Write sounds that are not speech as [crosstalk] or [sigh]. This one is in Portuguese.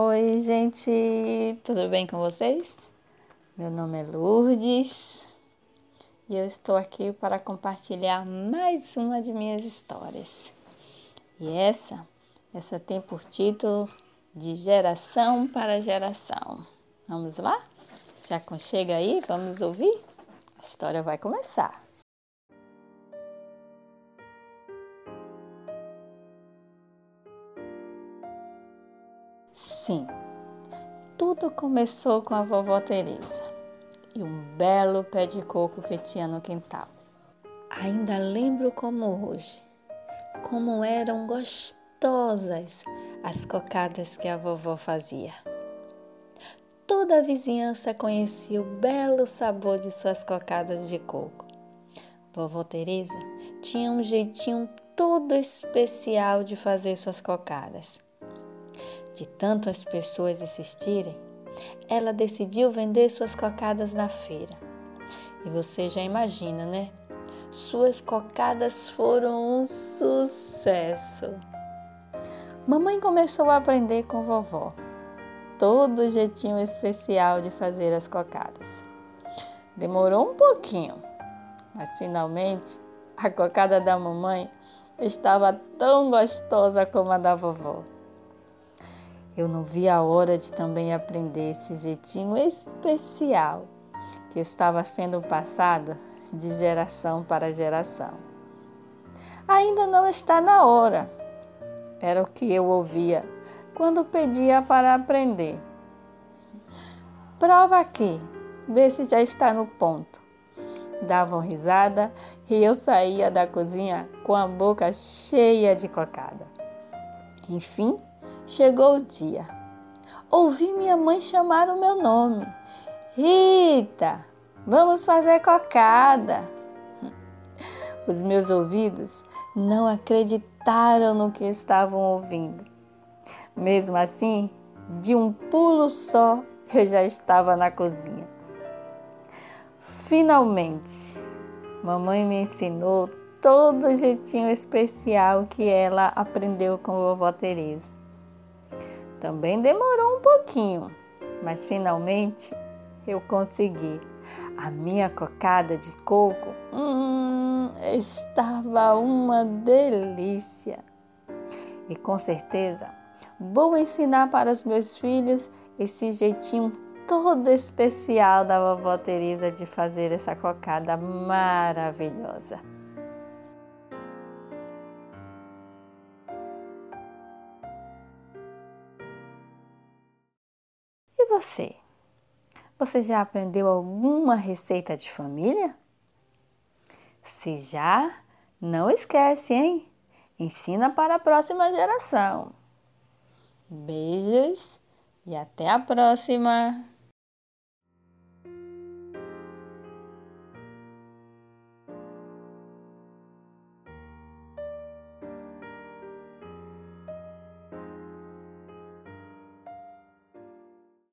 Oi, gente, tudo bem com vocês? Meu nome é Lourdes e eu estou aqui para compartilhar mais uma de minhas histórias. E essa, essa tem por título De Geração para Geração. Vamos lá? Se aconchega aí, vamos ouvir? A história vai começar. Sim, tudo começou com a vovó Teresa e um belo pé de coco que tinha no quintal. Ainda lembro como hoje, como eram gostosas as cocadas que a vovó fazia. Toda a vizinhança conhecia o belo sabor de suas cocadas de coco. Vovó Teresa tinha um jeitinho todo especial de fazer suas cocadas. De tanto as pessoas insistirem, ela decidiu vender suas cocadas na feira. E você já imagina, né? Suas cocadas foram um sucesso. Mamãe começou a aprender com vovó todo o jeitinho especial de fazer as cocadas. Demorou um pouquinho, mas finalmente a cocada da mamãe estava tão gostosa como a da vovó. Eu não vi a hora de também aprender esse jeitinho especial que estava sendo passado de geração para geração. Ainda não está na hora, era o que eu ouvia quando pedia para aprender. Prova aqui, vê se já está no ponto. Davam risada e eu saía da cozinha com a boca cheia de cocada. Enfim, Chegou o dia. Ouvi minha mãe chamar o meu nome. Rita, vamos fazer cocada. [laughs] Os meus ouvidos não acreditaram no que estavam ouvindo. Mesmo assim, de um pulo só, eu já estava na cozinha. Finalmente, mamãe me ensinou todo o jeitinho especial que ela aprendeu com vovó Teresa. Também demorou um pouquinho, mas finalmente eu consegui. A minha cocada de coco hum, estava uma delícia. E com certeza vou ensinar para os meus filhos esse jeitinho todo especial da vovó Teresa de fazer essa cocada maravilhosa. Você? Você já aprendeu alguma receita de família? Se já, não esquece, hein? Ensina para a próxima geração. Beijos e até a próxima!